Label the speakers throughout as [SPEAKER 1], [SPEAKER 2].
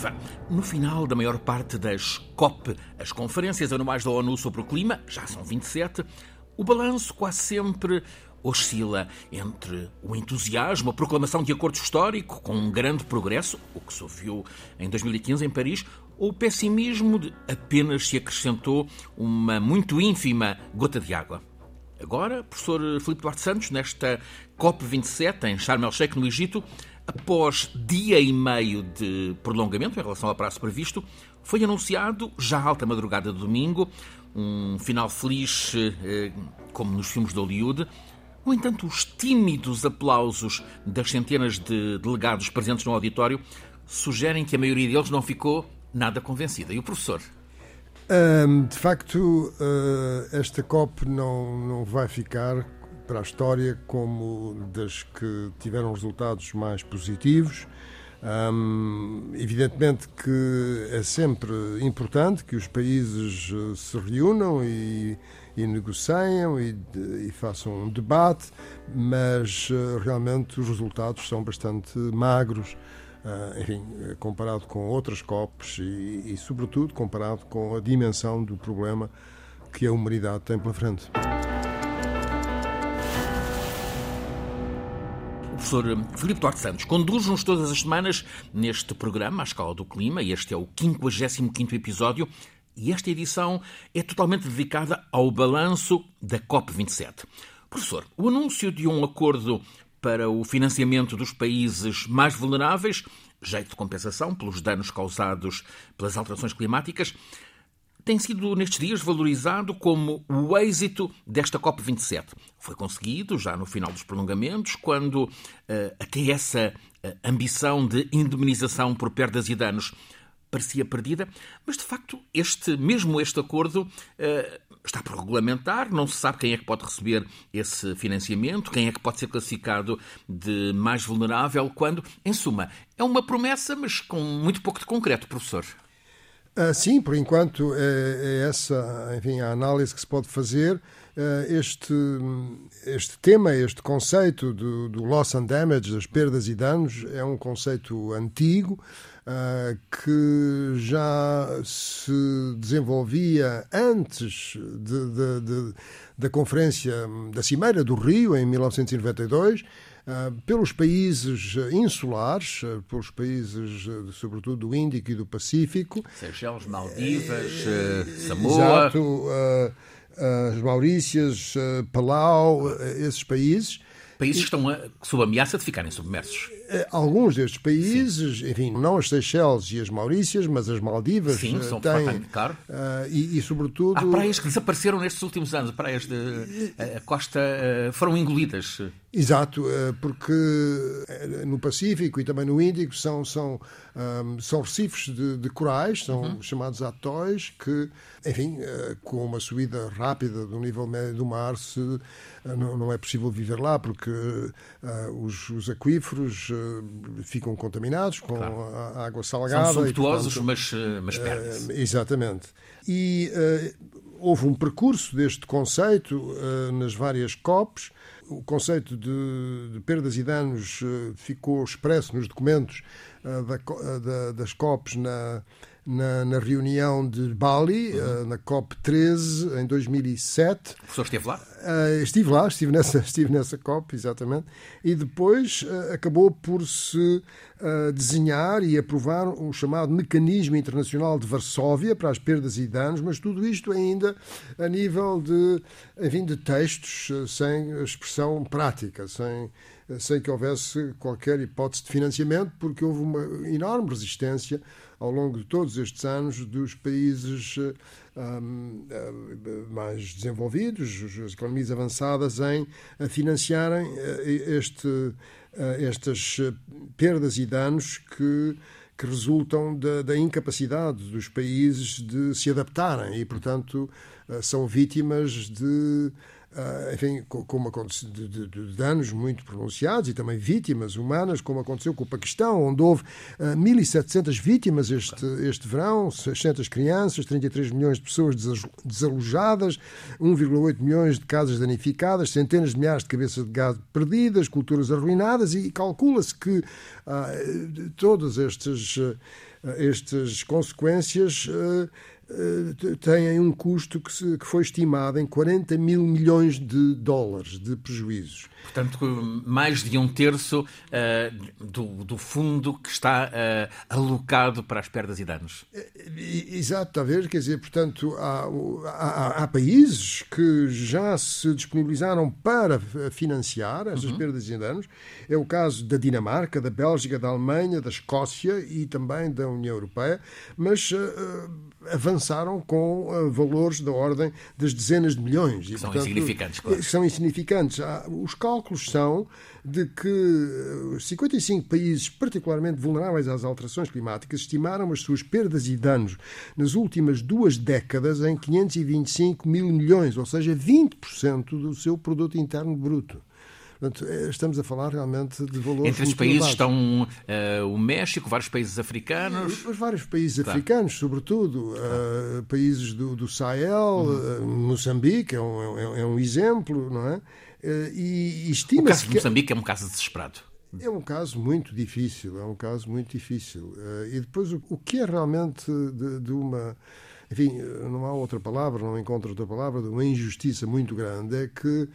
[SPEAKER 1] Viva! No final da maior parte das COP, as conferências anuais da ONU sobre o clima, já são 27, o balanço quase sempre oscila entre o entusiasmo, a proclamação de acordo histórico com um grande progresso, o que se ouviu em 2015 em Paris, ou o pessimismo de apenas se acrescentou uma muito ínfima gota de água. Agora, professor Filipe Duarte Santos, nesta COP27 em Sharm el-Sheikh, no Egito, após dia e meio de prolongamento em relação ao prazo previsto, foi anunciado, já alta madrugada de domingo, um final feliz, eh, como nos filmes de Hollywood. No entanto, os tímidos aplausos das centenas de delegados presentes no auditório sugerem que a maioria deles não ficou nada convencida. E o professor?
[SPEAKER 2] De facto, uh, esta COP não, não vai ficar para a história como das que tiveram resultados mais positivos. Um, evidentemente que é sempre importante que os países eh, se reúnam e, e negociem e, e, façam um debate, mas uh, realmente os resultados são bastante magros, uh, enfim, comparado com outras COPs e, e, sobretudo, comparado com a dimensão do problema que a humanidade tem pela frente.
[SPEAKER 1] Professor Filipe Duarte Santos conduz-nos todas as semanas neste programa, à escala do clima, e este é o 55º episódio, e esta edição é totalmente dedicada ao balanço da COP27. Professor, o anúncio de um acordo para o financiamento dos países mais vulneráveis, jeito de compensação pelos danos causados pelas alterações climáticas, tem sido nestes dias valorizado como o êxito desta COP27. Foi conseguido já no final dos prolongamentos, quando uh, até essa uh, ambição de indemnização por perdas e danos parecia perdida, mas de facto este mesmo este acordo uh, está por regulamentar, não se sabe quem é que pode receber esse financiamento, quem é que pode ser classificado de mais vulnerável, quando, em suma, é uma promessa, mas com muito pouco de concreto, professor.
[SPEAKER 2] Uh, sim, por enquanto é, é, essa enfim, a análise que se pode fazer. Uh, este, este tema, este conceito do, do, loss and damage, das perdas e danos, é um conceito antigo uh, que já se desenvolvia antes de, de, de, da Conferência da Cimeira do Rio, em 1992 ah, pelos países insulares, ah, pelos países, ah, sobretudo do Índico e do Pacífico.
[SPEAKER 1] Seychelles, Maldivas, é, Samoa.
[SPEAKER 2] Exato, as Maurícias, Palau, esses países
[SPEAKER 1] países que estão sob ameaça de ficarem submersos.
[SPEAKER 2] Eh, alguns destes países, Sim. enfim, não as Seychelles e as Maurícias, mas as Maldivas
[SPEAKER 1] Sim,
[SPEAKER 2] eh,
[SPEAKER 1] são
[SPEAKER 2] têm,
[SPEAKER 1] caro.
[SPEAKER 2] Uh, e, e, sobretudo...
[SPEAKER 1] Há praias que desapareceram nestes últimos anos, praias de a costa foram engolidas.
[SPEAKER 2] Exato, porque no Pacífico e também no Índico são, são, um, são recifes de, de corais, são uhum. chamados atóis, que, enfim, com uma subida rápida do nível médio do mar, se, não, não é possível viver lá, porque uh, os, os, aquíferos uh, ficam contaminados com claro. a, água salgada.
[SPEAKER 1] São subtuosos, mas, mas perdem-se.
[SPEAKER 2] exatamente. E houve um percurso deste conceito nas várias COPs. O conceito de, de perdas e danos ficou expresso nos documentos da, da, das COPs na, na, na reunião de Bali, uhum. uh, na COP13, em 2007.
[SPEAKER 1] O professor esteve lá?
[SPEAKER 2] Uh, estive lá, estive nessa, estive nessa COP, exatamente. E depois uh, acabou por se desenhar e aprovar o chamado Mecanismo Internacional de Varsóvia para as perdas e danos, mas tudo isto ainda a nível de, enfim, de textos, sem expressão prática, sem sem que houvesse qualquer hipótese de financiamento, porque houve uma enorme resistência ao longo de todos estes anos dos países um, mais desenvolvidos, as economias avançadas, em financiarem eh, este, eh, estas perdas e danos que que resultam da, da, incapacidade dos países de se adaptarem e, portanto, eh, são vítimas de enfim, como aconteceu, de, de, de, danos muito pronunciados e também vítimas humanas, como aconteceu com o Paquistão, onde houve uh, ah, 1.700 vítimas este, este verão, 600 crianças, 33 milhões de pessoas desalojadas, 1,8 milhões de casas danificadas, centenas de milhares de cabeças de gado perdidas, culturas arruinadas e calcula-se que uh, todos estes estas consequências têm um custo que, se, que, foi estimado em 40 mil milhões de dólares de prejuízos.
[SPEAKER 1] Portanto, mais de um terço uh, do, do, fundo que está uh, alocado para as perdas e danos.
[SPEAKER 2] Exato, está a ver? Quer dizer, portanto, há, há, há países que já se disponibilizaram para financiar estas uhum. perdas e danos. É o caso da Dinamarca, da Bélgica, da Alemanha, da Escócia e também da União Europeia, mas uh, avançaram com uh, valores da ordem das dezenas de milhões.
[SPEAKER 1] E, são portanto, insignificantes, claro.
[SPEAKER 2] São insignificantes. Os cálculos são de que 55 países particularmente vulneráveis às alterações climáticas estimaram as suas perdas e danos nas últimas duas décadas em 525 mil milhões, ou seja, 20% do seu produto interno bruto. Portanto, é, estamos a falar realmente de valores.
[SPEAKER 1] Entre esses países estão uh, o México, vários países africanos.
[SPEAKER 2] Os vários países claro. africanos, sobretudo, uh, países do, do Sahel, uhum. uh, Moçambique é um, é, é um, exemplo, não é?
[SPEAKER 1] e estima-se. O caso de Moçambique é um caso desesperado.
[SPEAKER 2] É um caso muito difícil, é um caso muito difícil. e depois, o, o que é realmente de, de uma enfim, não há outra palavra, não encontro outra palavra, de uma injustiça muito grande, é que uh,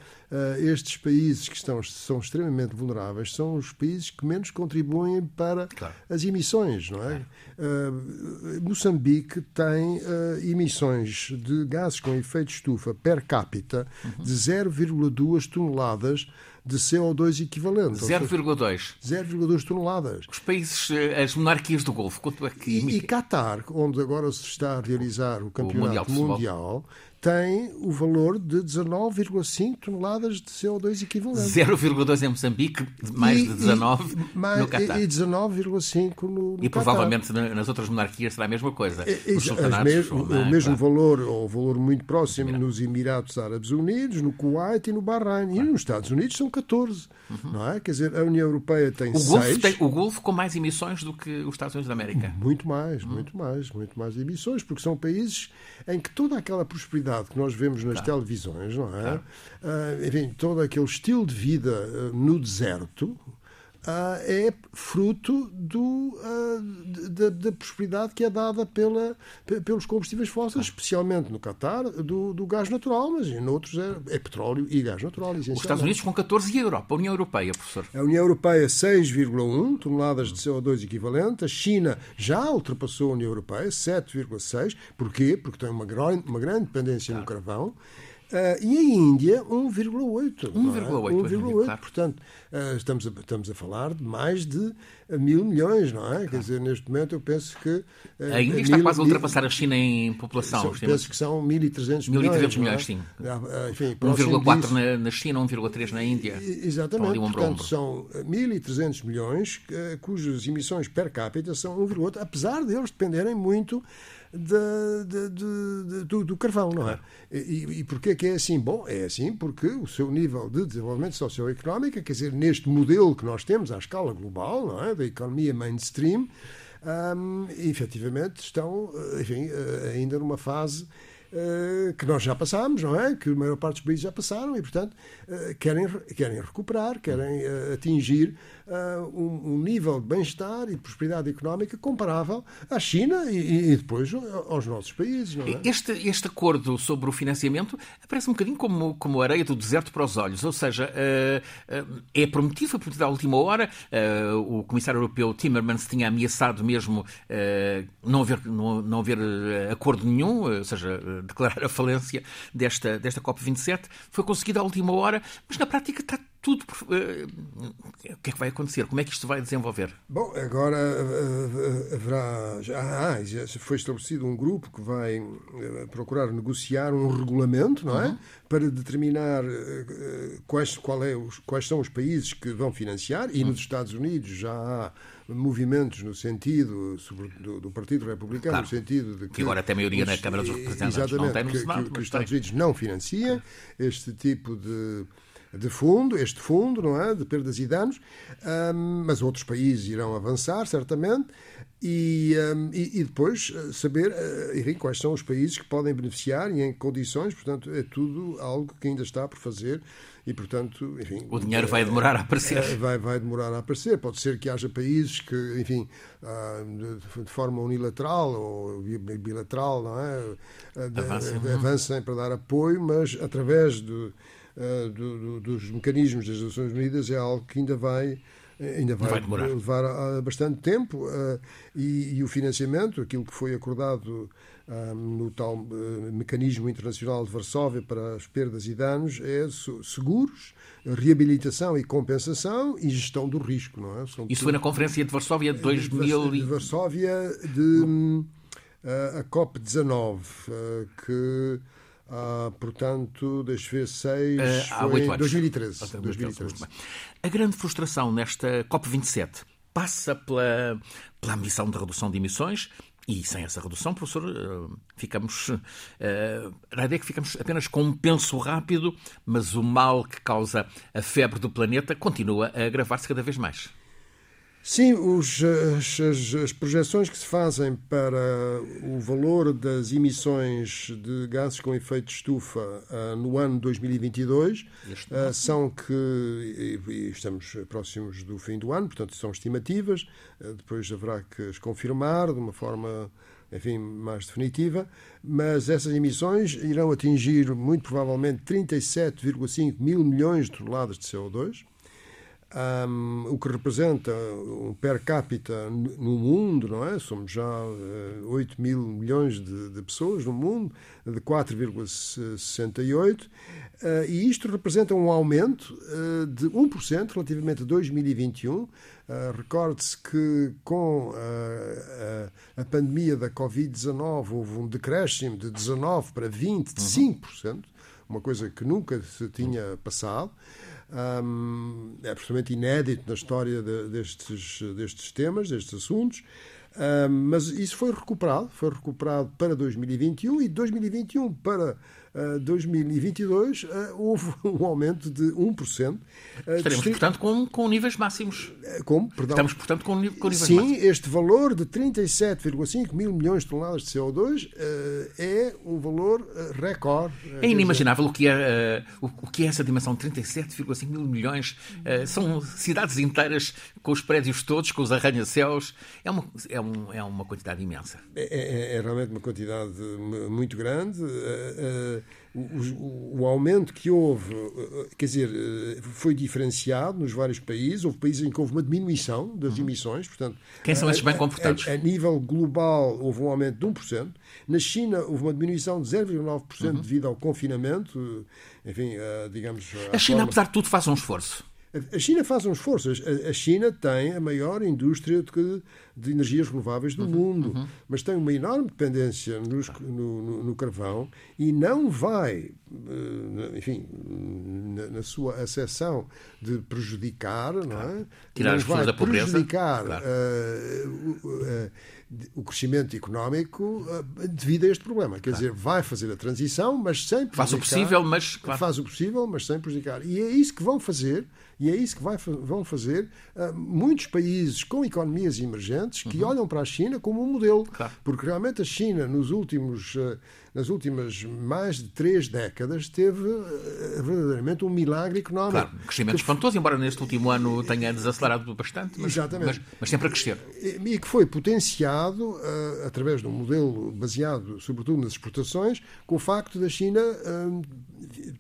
[SPEAKER 2] estes países que estão, são extremamente vulneráveis são os países que menos contribuem para claro. as emissões, não é? Uh, Moçambique tem uh, emissões de gases com efeito estufa per capita uhum. de 0,2 toneladas de CO2 equivalente.
[SPEAKER 1] 0,2.
[SPEAKER 2] 0,2 toneladas.
[SPEAKER 1] Os países, eh, as monarquias do Golfo, quanto é que...
[SPEAKER 2] E, e Qatar, onde agora se está a realizar o campeonato o mundial, mundial tem o valor de 19,5 toneladas de CO2 equivalente.
[SPEAKER 1] 0,2 em Moçambique, mais e, de 19
[SPEAKER 2] e, mais, no Catar. E 19,5 no, no
[SPEAKER 1] E provavelmente nas outras monarquias será a mesma coisa.
[SPEAKER 2] Os sultanatos, o mesmo claro. valor, ou valor muito próximo nos Emirados Árabes Unidos, no Kuwait e no Bahrein. E nos Estados Unidos são 14. Uhum. Não é? Quer dizer, a União Europeia tem o 6.
[SPEAKER 1] Golfo tem, o Golfo com mais emissões do que os Estados Unidos da América.
[SPEAKER 2] Muito mais, uhum. muito mais, muito mais emissões, porque são países em que toda aquela prosperidade que nós vemos nas claro. televisões, não é? Claro. Uh, enfim, todo aquele estilo de vida uh, no deserto, Uh, é fruto do, uh, da, da, prosperidade que é dada pela, pelos combustíveis fósseis, especialmente no Catar, do, do gás natural, mas em outros é, é petróleo e gás natural. Os
[SPEAKER 1] Estados Unidos com 14 e a Europa, a União Europeia, professor?
[SPEAKER 2] A União Europeia 6,1 toneladas de CO2 equivalente, a China já ultrapassou a União Europeia 7,6. Porquê? Porque tem uma grande, uma grande dependência claro. no carvão. Uh, e a Índia, 1,8. 1,8. É? Claro. Portanto, uh, estamos, a, estamos a falar de mais de mil milhões, não é? Claro. Quer dizer, neste momento eu penso que.
[SPEAKER 1] Uh, a Índia está mil, quase a ultrapassar a China em população.
[SPEAKER 2] São, penso que são 1.300 milhões. 1.300
[SPEAKER 1] milhões, é? sim. 1,4 na, na China, 1,3 na Índia.
[SPEAKER 2] Exatamente. Portanto, são 1.300 milhões cujas emissões per capita são 1,8, apesar deles dependerem muito de, de, do, do, carvão, não é? E, e porquê que é assim? Bom, é assim porque o seu nível de desenvolvimento socioeconómico, quer dizer, neste modelo que nós temos à escala global, não é? Da economia mainstream, um, efetivamente estão, enfim, eh, ainda numa fase Uh, que nós já passámos, não é? Que a maior parte dos países já passaram e, portanto, querem, querem recuperar, querem atingir uh, um, um, nível de bem-estar e de prosperidade económica comparável à China e, e, depois aos nossos países. É?
[SPEAKER 1] este, este acordo sobre o financiamento parece um bocadinho como, como areia do deserto para os olhos, ou seja, uh, uh, é prometido, foi prometido à última hora. o Comissário Europeu Timmermans tinha ameaçado mesmo não, haver, não, não haver acordo nenhum, ou seja, declarar a falência desta, desta COP27. Foi conseguido à última hora, mas na prática está tudo. Uh, o que é que vai acontecer? Como é que isto vai desenvolver?
[SPEAKER 2] Bom, agora uh, haverá. Já, ah, já foi estabelecido um grupo que vai procurar negociar um regulamento, não é? Uhum. Para determinar quais, qual é os, quais são os países que vão financiar, e uhum. nos Estados Unidos já há movimentos no sentido do, do, Partido Republicano, claro. no sentido de que.
[SPEAKER 1] Que agora tem maioria os, na Câmara dos Representantes.
[SPEAKER 2] Exatamente,
[SPEAKER 1] não tem no
[SPEAKER 2] que, Senado, que, que os Estados Unidos não financia este tipo de de fundo, este fundo, não é? De perdas e danos, um, mas outros países irão avançar, certamente, e, um, e, e, depois eh, saber uh, enfim, quais são os países que podem beneficiar e em que condições, portanto, é tudo algo que ainda está por fazer e, portanto, enfim...
[SPEAKER 1] O dinheiro vai demorar a aparecer.
[SPEAKER 2] É, vai, vai demorar a aparecer. Pode ser que haja países que, enfim, ah, de forma unilateral ou bilateral, não é?
[SPEAKER 1] Avancem,
[SPEAKER 2] avancem para dar apoio, mas através do, ah, do, do, dos mecanismos das Nações Unidas é algo que ainda vai ainda vai,
[SPEAKER 1] vai
[SPEAKER 2] levar bastante tempo uh, e, e, o financiamento, aquilo que foi acordado no tal uh, mecanismo internacional de Varsóvia para as perdas e danos é seguros, reabilitação e compensação e gestão do risco, não é?
[SPEAKER 1] São Isso foi na Conferência de Varsóvia de 2000
[SPEAKER 2] de Varsóvia de uh, a COP 19 uh, que ah, portanto, deixa ver, 6
[SPEAKER 1] há foi
[SPEAKER 2] em 2013. 2013.
[SPEAKER 1] A grande frustração nesta COP27 passa pela, pela ambição de redução de emissões, e sem essa redução, professor, eh, ficamos. Eh, a ideia é que ficamos apenas com um penso rápido, mas o mal que causa a febre do planeta continua a agravar-se cada vez mais.
[SPEAKER 2] Sim, os, as, as, projeções que se fazem para o valor das emissões de gases com efeito de estufa uh, no ano 2022 uh, são que, e, e estamos próximos do fim do ano, portanto são estimativas, uh, depois haverá que as confirmar de uma forma enfim, mais definitiva, mas essas emissões irão atingir muito provavelmente 37,5 mil milhões de toneladas de CO2 um, o que representa um per capita no mundo, não é? Somos já uh, eh, 8 mil milhões de, de, pessoas no mundo, de 4,68, uh, eh, e isto representa um aumento uh, de 1% relativamente a 2021. Uh, Recorde-se que com a, a pandemia da Covid-19 houve um decréscimo de 19 para 20, de 5%, uhum. uma coisa que nunca se tinha passado é absolutamente inédito na história de, destes, destes temas, destes assuntos. Mas isso foi recuperado, foi recuperado para 2021 e 2021 para 2022 uh, houve um aumento de 1%.
[SPEAKER 1] Estaremos, portanto, com, com níveis máximos.
[SPEAKER 2] Eh, como? Perdão.
[SPEAKER 1] Estamos, portanto, com, com níveis
[SPEAKER 2] Sim,
[SPEAKER 1] máximos.
[SPEAKER 2] Sim, este valor de 37,5 mil milhões de toneladas de CO2 uh, é um valor uh, recorde.
[SPEAKER 1] É inimaginável o que é, o, que é essa dimensão de 37,5 mil milhões. são cidades inteiras com os prédios todos, com os arranha-céus. É uma, é, um, é uma quantidade imensa.
[SPEAKER 2] É, é, é realmente uma quantidade muito grande o, o, aumento que houve, eh, quer dizer, eh, foi diferenciado nos vários países. Houve países em que houve uma diminuição das uhum. emissões. Portanto,
[SPEAKER 1] Quem são esses bem comportados?
[SPEAKER 2] A, a, nível global, houve um aumento de 1%. Na China, houve uma diminuição de 0,9% uhum. devido ao confinamento. Enfim, eh, digamos.
[SPEAKER 1] A China, forma... apesar de tudo, faz um esforço.
[SPEAKER 2] A China faz um esforço. A China tem a maior indústria de, de energias renováveis do uhum, mundo, uhum. mas tem uma enorme dependência nos, no, no, no, carvão e não vai, eh, enfim, na, na sua acessão de prejudicar, claro. não é?
[SPEAKER 1] Tirar
[SPEAKER 2] não
[SPEAKER 1] as vai
[SPEAKER 2] da
[SPEAKER 1] pobreza.
[SPEAKER 2] prejudicar claro. uh, uh, uh, o crescimento económico devido a este problema. Quer claro. dizer, vai fazer a transição, mas sem prejudicar.
[SPEAKER 1] Faz o possível, mas...
[SPEAKER 2] Claro. Faz o possível, mas sem prejudicar. E é isso que vão fazer e é isso que vai, vão fazer uh, muitos países com economias emergentes que uhum. olham para a China como um modelo. Claro. Porque realmente a China, nos últimos, uh, nas últimas mais de três décadas, teve uh, verdadeiramente um milagre económico.
[SPEAKER 1] Claro, crescimento que... espantoso, embora neste último ano tenha desacelerado bastante, mas, mas, mas sempre a crescer.
[SPEAKER 2] E, que foi potenciado através de um modelo baseado, sobretudo, nas exportações, com o facto da China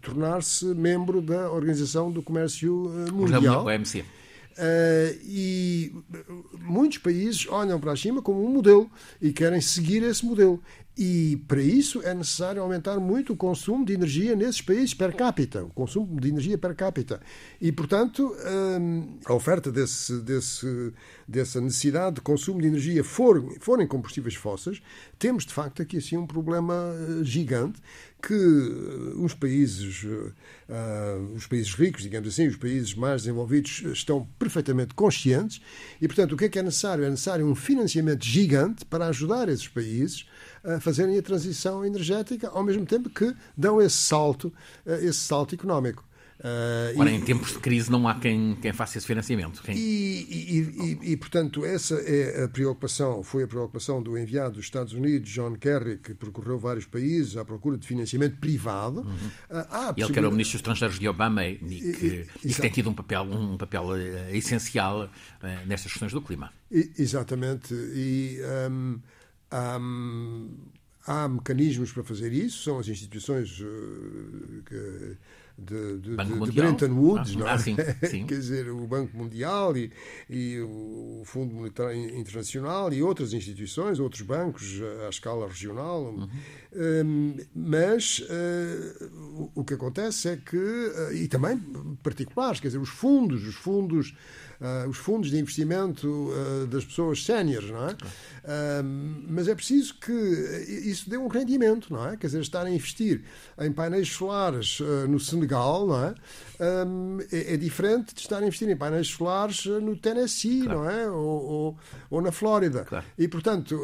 [SPEAKER 2] tornar-se membro da Organização do Comércio Mundial.
[SPEAKER 1] O OMC.
[SPEAKER 2] Uh, e muitos países olham para a China como um modelo e querem seguir esse modelo. E para isso é necessário aumentar muito o consumo de energia nesses países per capita, o consumo de energia per capita. E, portanto, hum, a oferta desse, desse, dessa necessidade de consumo de energia for, forem combustíveis fósseis, temos de facto aqui assim um problema eh, gigante que eh, os países, uh, os países ricos, digamos assim, os países mais desenvolvidos estão perfeitamente conscientes e, portanto, o que é que é necessário? É necessário um financiamento gigante para ajudar esses países a fazerem a transição energética, ao mesmo tempo que dão esse salto, esse salto económico.
[SPEAKER 1] Uh, Ora, e, em tempos de crise não há quem, quem faça esse financiamento. Quem...
[SPEAKER 2] E, e, e, portanto, essa é a preocupação, foi a preocupação do enviado dos Estados Unidos, John Kerry, que percorreu vários países à procura de financiamento privado. Uhum.
[SPEAKER 1] Uh, Ele que era o ministro dos estrangeiros de Obama e que, e, que tem tido um papel, um papel uh, essencial uh, nestas questões do clima.
[SPEAKER 2] exatamente. E um, um, há mecanismos para fazer isso, são as instituições que de, de, de, Bretton Woods, ah, não é? Ah, sim, sim. Quer dizer, o Banco Mundial e, e o Fundo Monetário Internacional e outras instituições, outros bancos à escala regional. Uhum. Um, mas uh, o, que acontece é que, uh, e também particulares, quer dizer, os fundos, os fundos uh, os fundos de investimento uh, das pessoas séniores, não é? Uh, mas é preciso que isso dê um rendimento, não é? Quer dizer, estar a investir em painéis solares no Senegal, não é? é? é? diferente de estar a investir em painéis solares no Tennessee, claro. não é? Ou, ou, ou na Flórida. Claro. E, portanto,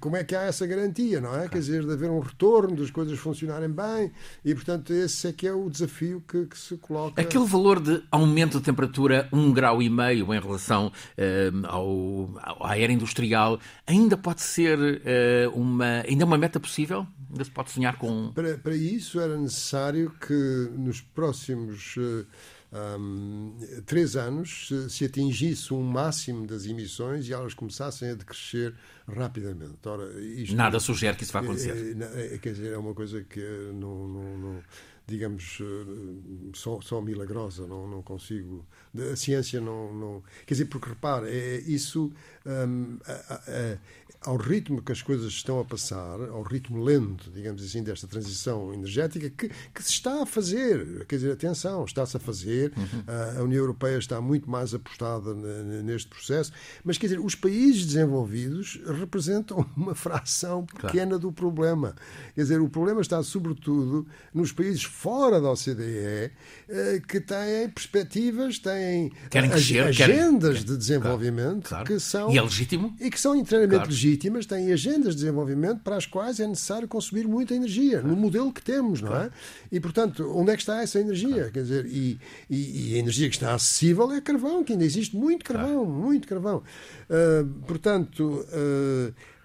[SPEAKER 2] como é que há essa garantia, não é? Claro. Quer dizer, de haver um retorno, das coisas funcionarem bem, e, portanto, esse é que é o desafio que, que se coloca.
[SPEAKER 1] Aquele valor de aumento de temperatura um grau e meio meio em relação uh, ao, à era industrial, ainda pode ser uh, uma, ainda uma meta possível? Ainda se pode sonhar com.
[SPEAKER 2] Para, para isso era necessário que nos próximos. Uh, um, três anos se, se, atingisse um máximo das emissões e elas começassem a decrescer rapidamente. Ora,
[SPEAKER 1] isto, Nada sugere que isso vai acontecer.
[SPEAKER 2] É, é, quer dizer, é uma coisa que não, não, não digamos, eh, só, só milagrosa, não, não consigo. A ciência não. não quer dizer, porque repare, é, isso. Um, a, a, ao ritmo que as coisas estão a passar, ao ritmo lento, digamos assim, desta transição energética, que, que se está a fazer. Quer dizer, atenção, está-se a fazer. Uhum. A União Europeia está muito mais apostada neste processo. Mas, quer dizer, os países desenvolvidos representam uma fração pequena claro. do problema. Quer dizer, o problema está, sobretudo, nos países fora da OCDE, eh, que têm perspectivas, têm
[SPEAKER 1] crescer,
[SPEAKER 2] agendas querem... de desenvolvimento claro, claro. que são.
[SPEAKER 1] E é legítimo?
[SPEAKER 2] E que são inteiramente legítimas, têm agendas de desenvolvimento para as quais é necessário consumir muita energia, no modelo que temos, não é? E, portanto, onde é que está essa energia? Quer dizer, e, e, e, a energia que está acessível é carvão, que ainda existe muito carvão, muito carvão. Uh, portanto. Uh,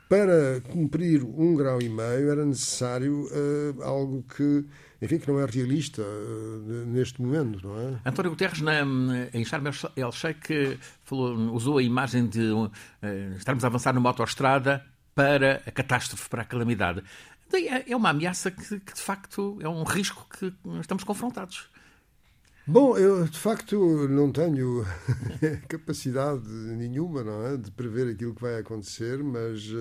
[SPEAKER 2] para cumprir um grau e meio era necessário uh, algo que enfim, que não é realista uh, neste momento, não é?
[SPEAKER 1] António Guterres, na, em Sharm el-Sheikh, usou a imagem de uh, estarmos a avançar numa autoestrada para a catástrofe, para a calamidade. É, é uma ameaça que, que, de facto, é um risco que estamos confrontados.
[SPEAKER 2] Bom, eu de facto não tenho capacidade nenhuma não é, de prever aquilo que vai acontecer, mas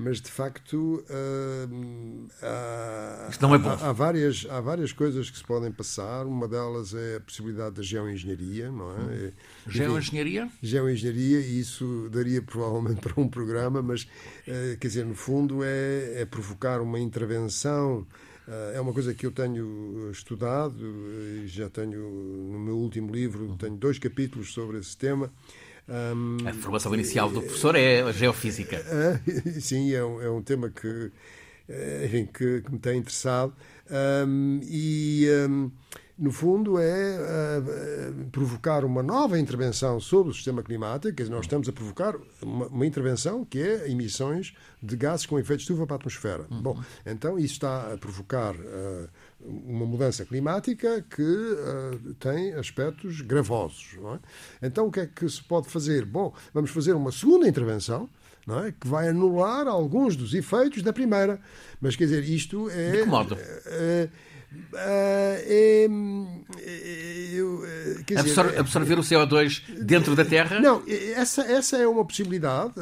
[SPEAKER 2] mas de facto uh, há,
[SPEAKER 1] não é bom.
[SPEAKER 2] Há, há, várias, há várias coisas que se podem passar. Uma delas é a possibilidade da geoengenharia, não é? Hum.
[SPEAKER 1] Geoengenharia?
[SPEAKER 2] Geoengenharia, e isso daria provavelmente para um programa, mas uh, quer dizer, no fundo é, é provocar uma intervenção. Uh, é uma coisa que eu tenho estudado e já tenho no meu último livro tenho dois capítulos sobre esse tema
[SPEAKER 1] um, a formação inicial do professor é a geofísica.
[SPEAKER 2] Uh, sim, é um, é um tema que, eh, enfim, que, que, me tem interessado. Um, e, no fundo, é uh, provocar uma nova intervenção sobre o sistema climático. Quer dizer, nós estamos a provocar uma, uma intervenção que é emissões de gases com efeito estufa para a atmosfera. Uhum. Bom, então isso está a provocar. Uh, uma mudança climática que uh, tem aspectos gravosos. É? Então, o que é que se pode fazer? Bom, vamos fazer uma segunda intervenção. É? que vai anular alguns dos efeitos da primeira. Mas, quer dizer, isto é.
[SPEAKER 1] De que modo?
[SPEAKER 2] É, é, eu,
[SPEAKER 1] Absor absorver o CO2 dentro da Terra?
[SPEAKER 2] Não, essa, essa é uma possibilidade.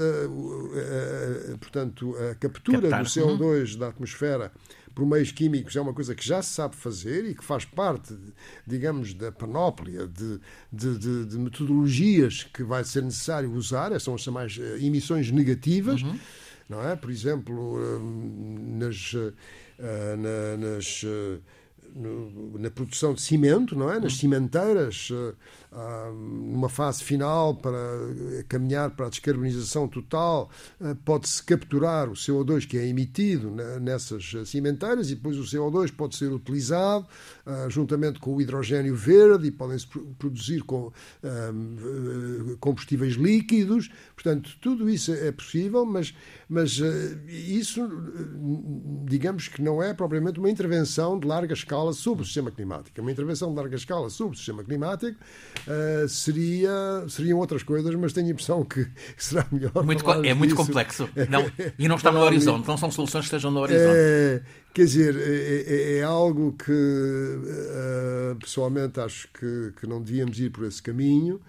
[SPEAKER 2] Portanto, a captura Captar. do CO2 uhum. da atmosfera por meios químicos é uma coisa que já se sabe fazer e que faz parte, digamos, da panóplia de, de, de, de metodologias que vai ser necessário usar, são as chamadas emissões negativas, uhum. não é? Por exemplo, eh, nas, nas no, na produção de cimento, não é? Nas cimenteiras, uh, numa fase final para caminhar para a descarbonização total, uh, pode-se capturar o CO2 que é emitido nessas cimenteiras e depois o CO2 pode ser utilizado uh, juntamente com o hidrogênio verde e podem-se produzir com combustíveis líquidos. Portanto, tudo isso é possível, mas, mas isso, digamos que não é propriamente uma intervenção de larga escala sobre o sistema climático. Uma intervenção de larga escala sobre o sistema climático uh, seria, seriam outras coisas, mas tenho a impressão que será melhor.
[SPEAKER 1] Muito, é muito disso. complexo. Não, e não está no horizonte, não são soluções que estejam no horizonte.
[SPEAKER 2] É, quer dizer, é, é, é algo que uh, pessoalmente acho que, que não devíamos ir por esse caminho.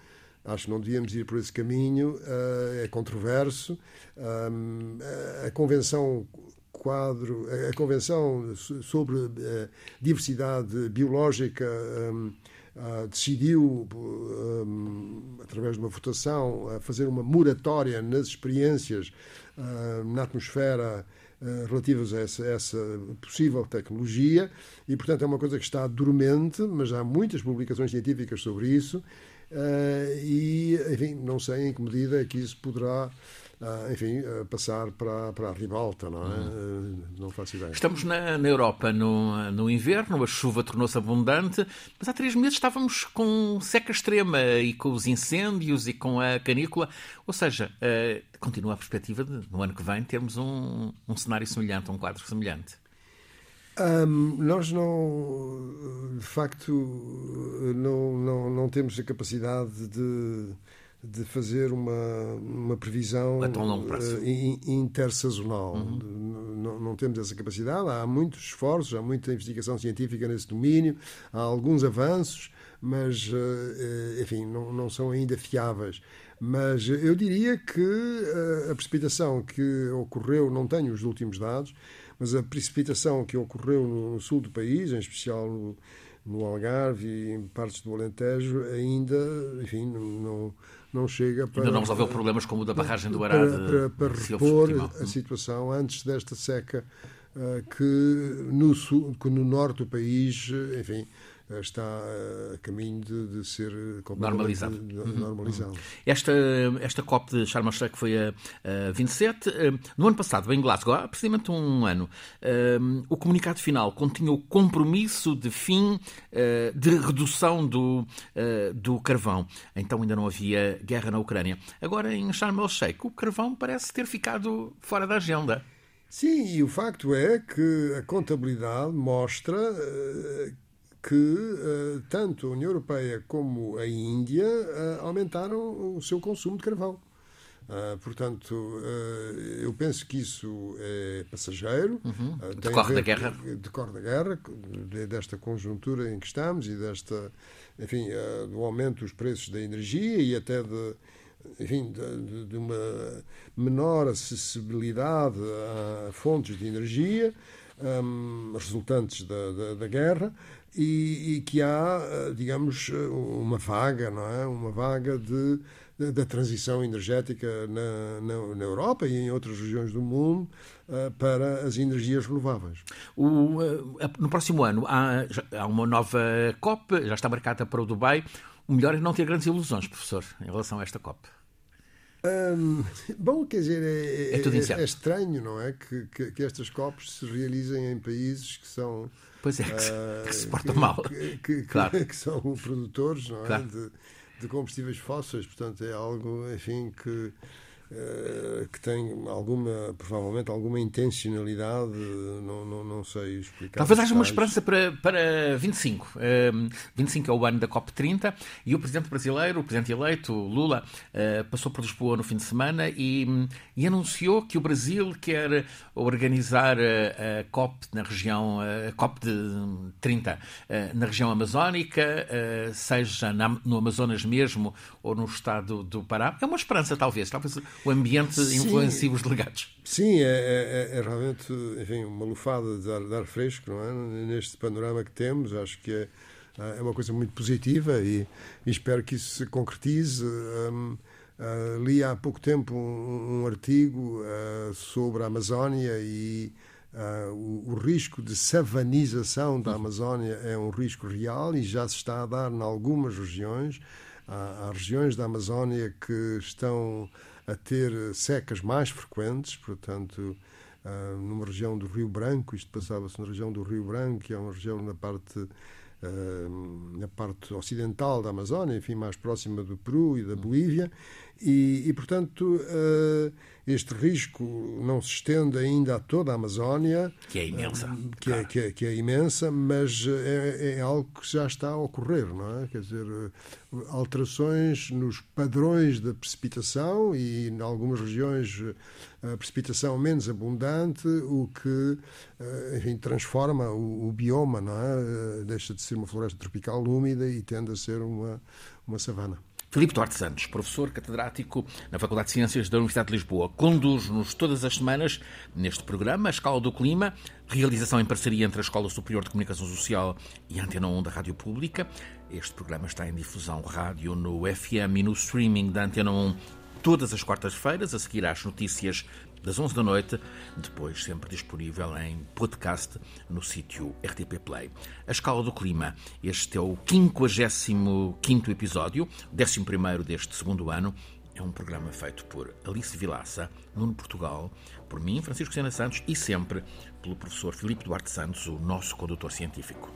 [SPEAKER 2] Acho que não devíamos ir por esse caminho, uh, é controverso. Um, a Convenção quadro, a Convenção sobre a diversidade biológica um, uh, decidiu, um, através de uma votação, a fazer uma moratória nas experiências uh, na atmosfera relativas a essa, essa, possível tecnologia. E, portanto, é uma coisa que está dormente, mas há muitas publicações científicas sobre isso. E, enfim, não sei em que medida é que isso poderá uh, enfim, uh, passar para, para a ribalta, não é? Uhum. não faço ideia.
[SPEAKER 1] Estamos na, na Europa no, no inverno, a chuva tornou-se abundante, mas há três meses estávamos com seca extrema e com os incêndios e com a canícula, ou seja, uh, continua a perspectiva de, no ano que vem, termos um, um cenário semelhante, um quadro semelhante.
[SPEAKER 2] Um, nós não, de facto, não, não, não temos a capacidade de de fazer uma, uma previsão uh, intersazonal. Uhum. Não, não, temos essa capacidade. Há muitos esforços, há muita investigação científica nesse domínio, há alguns avanços, mas, uh, enfim, não, não são ainda fiáveis. Mas eu diria que uh, a precipitação que ocorreu, não tenho os últimos dados, mas a precipitação que ocorreu no, no sul do país, em especial no, no Algarve e em partes do Alentejo, ainda, enfim, não não chega para.
[SPEAKER 1] Ainda não resolveu problemas como o da barragem do Arade.
[SPEAKER 2] Para, para, para repor a situação antes desta seca uh, que, no sul, que no norte do país, enfim, está a caminho de, de ser
[SPEAKER 1] normalizado.
[SPEAKER 2] Uhum. normalizado.
[SPEAKER 1] Esta, esta COP de Sharm el-Sheikh foi a, a 27. Eh, no ano passado, em Glasgow, há precisamente um ano, eh, o comunicado final continha o compromisso de fim eh, de redução do, do carvão. Então ainda não havia guerra na Ucrânia. Agora, em Sharm el-Sheikh, o carvão parece ter ficado fora da agenda.
[SPEAKER 2] Sim, e o facto é que a contabilidade mostra que uh, tanto a União Europeia como a Índia uh, aumentaram o seu consumo de carvão. Uh, portanto, eu penso que isso é passageiro.
[SPEAKER 1] Uhum. decorre da guerra.
[SPEAKER 2] Decorre da guerra, desta conjuntura em que estamos e desta, enfim, do aumento dos preços da energia e até de, enfim, de, de uma menor acessibilidade a fontes de energia um, resultantes da, da, da guerra e, e, que há, eh, digamos, uma vaga, não é? Uma vaga de, de da transição energética na, na, na, Europa e em outras regiões do mundo uh, para as energias renováveis.
[SPEAKER 1] O, uh, no próximo ano há, há uma nova COP, já está marcada para o Dubai. O melhor é não ter grandes ilusões, professor, em relação a esta COP.
[SPEAKER 2] Hum, bom, quer dizer, é, é, é, é estranho, não é? Que, que, que, estas COPs se realizem em países que são.
[SPEAKER 1] Pois é, que, uh, que se portam mal.
[SPEAKER 2] Que, claro. que, são produtores não é? Claro. de, de combustíveis fósseis, portanto, é algo, enfim, que que tem alguma, provavelmente alguma intencionalidade, não, não, não sei explicar.
[SPEAKER 1] Talvez haja uma esperança para, para 25. Uh, 25 é o ano da COP30 e o presidente brasileiro, o presidente eleito, Lula, uh, passou por Lisboa no fim de semana e, e anunciou que o Brasil quer organizar a, a COP na região, a COP de 30 uh, na região amazónica, seja na, no Amazonas mesmo ou no estado do Pará. É uma esperança, talvez. Talvez o ambiente sim, influencia os delegados.
[SPEAKER 2] Sim, é, é, é, realmente enfim, uma lufada de ar, de ar, fresco, não é? Neste panorama que temos, acho que é, é uma coisa muito positiva e, e espero que isso se concretize. Um, uh, li há pouco tempo um, um artigo uh, sobre a Amazónia e Uh, o, o, risco de savanização da Amazónia é um risco real e já se está a dar em algumas regiões. Há, há regiões da Amazónia que estão a ter secas mais frequentes, portanto, uh, numa região do Rio Branco, isto passava-se na região do Rio Branco, que é uma região na parte na parte ocidental da Amazónia, enfim, mais próxima do Peru e da Bolívia, e, e portanto, este risco não se estende ainda a toda a Amazónia.
[SPEAKER 1] Que é imensa.
[SPEAKER 2] Que, claro. é, que, é, que é imensa, mas é, é, algo que já está a ocorrer, não é? Quer dizer, alterações nos padrões da precipitação e, em algumas regiões, a precipitação menos abundante, o que enfim, transforma o, o bioma, não é? Deixa de ser uma floresta tropical úmida e tende a ser uma, uma savana.
[SPEAKER 1] Filipe Duarte Santos, professor catedrático na Faculdade de Ciências da Universidade de Lisboa, conduz-nos todas as semanas neste programa, A Escala do Clima, realização em parceria entre a Escola Superior de Comunicação Social e a Antena 1 da Rádio Pública. Este programa está em difusão rádio no FM e no streaming da Antena 1 todas as quartas-feiras, a seguir às notícias das 11 da noite, depois sempre disponível em podcast no sítio RTP Play. A Escala do Clima, este é o 55 episódio, 11 deste segundo ano. É um programa feito por Alice Vilaça, Nuno Portugal, por mim, Francisco Sena Santos, e sempre pelo professor Filipe Duarte Santos, o nosso condutor científico.